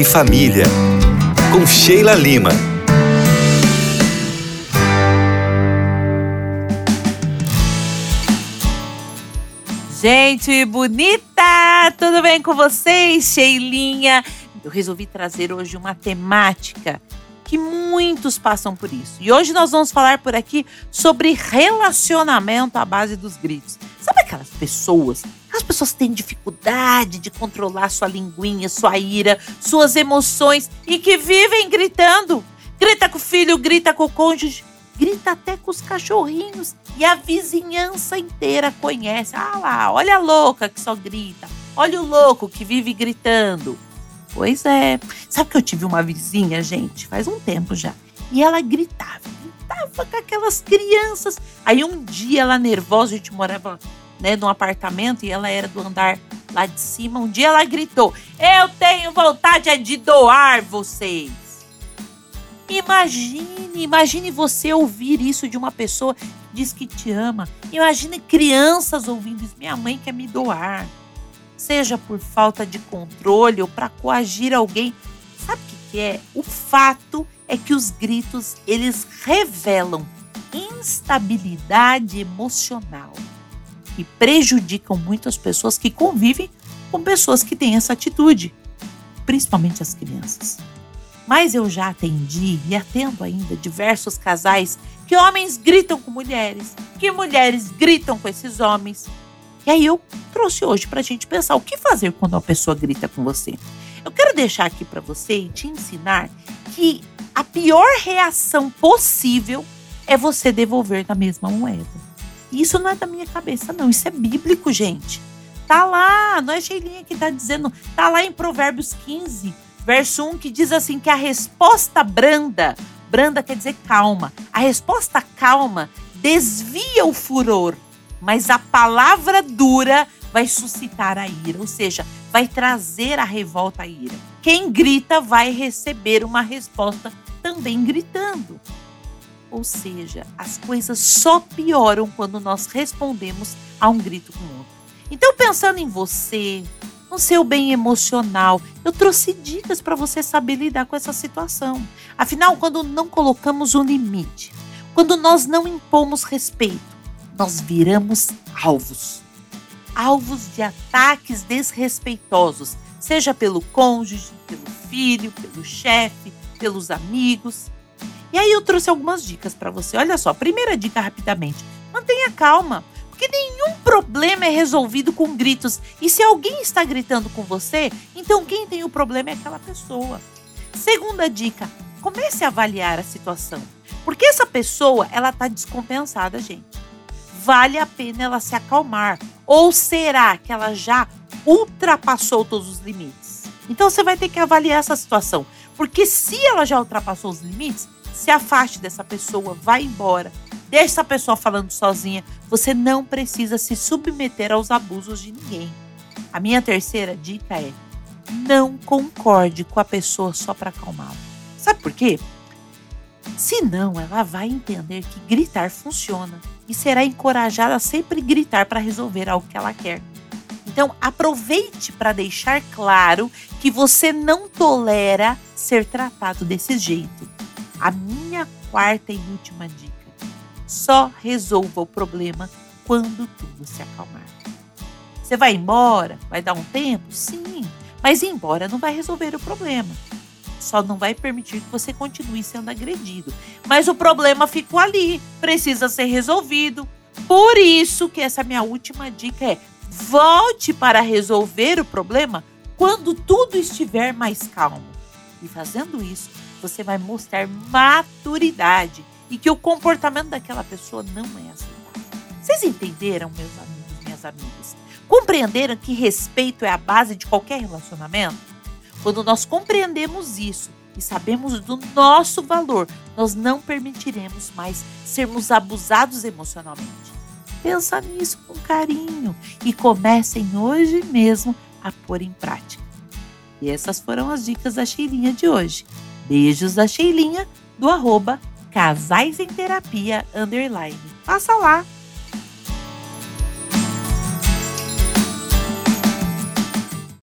E Família, com Sheila Lima. Gente bonita, tudo bem com vocês? Sheilinha. Eu resolvi trazer hoje uma temática que muitos passam por isso. E hoje nós vamos falar por aqui sobre relacionamento à base dos gritos. Sabe aquelas pessoas? As pessoas têm dificuldade de controlar sua linguinha, sua ira, suas emoções e que vivem gritando. Grita com o filho, grita com o cônjuge, grita até com os cachorrinhos e a vizinhança inteira conhece. Ah lá, olha a louca que só grita. Olha o louco que vive gritando. Pois é. Sabe que eu tive uma vizinha, gente, faz um tempo já. E ela gritava, gritava com aquelas crianças. Aí um dia ela nervosa, a gente morava né, num apartamento e ela era do andar lá de cima. Um dia ela gritou: Eu tenho vontade de doar vocês. Imagine, imagine você ouvir isso de uma pessoa que diz que te ama. Imagine crianças ouvindo isso. Minha mãe quer me doar seja por falta de controle ou para coagir alguém. Sabe o que, que é? O fato é que os gritos eles revelam instabilidade emocional e prejudicam muitas pessoas que convivem com pessoas que têm essa atitude, principalmente as crianças. Mas eu já atendi e atendo ainda diversos casais que homens gritam com mulheres, que mulheres gritam com esses homens, e aí eu trouxe hoje para a gente pensar o que fazer quando uma pessoa grita com você. Eu quero deixar aqui para você e te ensinar que a pior reação possível é você devolver da mesma moeda. Isso não é da minha cabeça, não. Isso é bíblico, gente. Tá lá, não é Sheilinha que tá dizendo. Tá lá em Provérbios 15, verso 1, que diz assim: que a resposta branda, branda quer dizer calma, a resposta calma desvia o furor mas a palavra dura vai suscitar a ira, ou seja, vai trazer a revolta à ira. Quem grita vai receber uma resposta também gritando. Ou seja, as coisas só pioram quando nós respondemos a um grito com outro. Então, pensando em você, no seu bem emocional, eu trouxe dicas para você saber lidar com essa situação. Afinal, quando não colocamos um limite, quando nós não impomos respeito, nós viramos alvos. Alvos de ataques desrespeitosos, seja pelo cônjuge, pelo filho, pelo chefe, pelos amigos. E aí eu trouxe algumas dicas para você. Olha só, primeira dica rapidamente: mantenha calma, porque nenhum problema é resolvido com gritos. E se alguém está gritando com você, então quem tem o problema é aquela pessoa. Segunda dica: comece a avaliar a situação. Porque essa pessoa, ela está descompensada, gente vale a pena ela se acalmar? Ou será que ela já ultrapassou todos os limites? Então você vai ter que avaliar essa situação. Porque se ela já ultrapassou os limites, se afaste dessa pessoa, vá embora. Deixe essa pessoa falando sozinha. Você não precisa se submeter aos abusos de ninguém. A minha terceira dica é: não concorde com a pessoa só para acalmá-la. Sabe por quê? Senão, ela vai entender que gritar funciona e será encorajada a sempre gritar para resolver algo que ela quer. Então, aproveite para deixar claro que você não tolera ser tratado desse jeito. A minha quarta e última dica: só resolva o problema quando tudo se acalmar. Você vai embora? Vai dar um tempo? Sim, mas ir embora não vai resolver o problema só não vai permitir que você continue sendo agredido. Mas o problema ficou ali, precisa ser resolvido. Por isso que essa minha última dica é: volte para resolver o problema quando tudo estiver mais calmo. E fazendo isso, você vai mostrar maturidade e que o comportamento daquela pessoa não é aceitável. Vocês entenderam, meus amigos, minhas amigas? Compreenderam que respeito é a base de qualquer relacionamento? Quando nós compreendemos isso e sabemos do nosso valor, nós não permitiremos mais sermos abusados emocionalmente. Pensa nisso com carinho e comecem hoje mesmo a pôr em prática. E essas foram as dicas da Sheilinha de hoje. Beijos da Sheilinha do arroba Casais em Terapia Underline. Passa lá!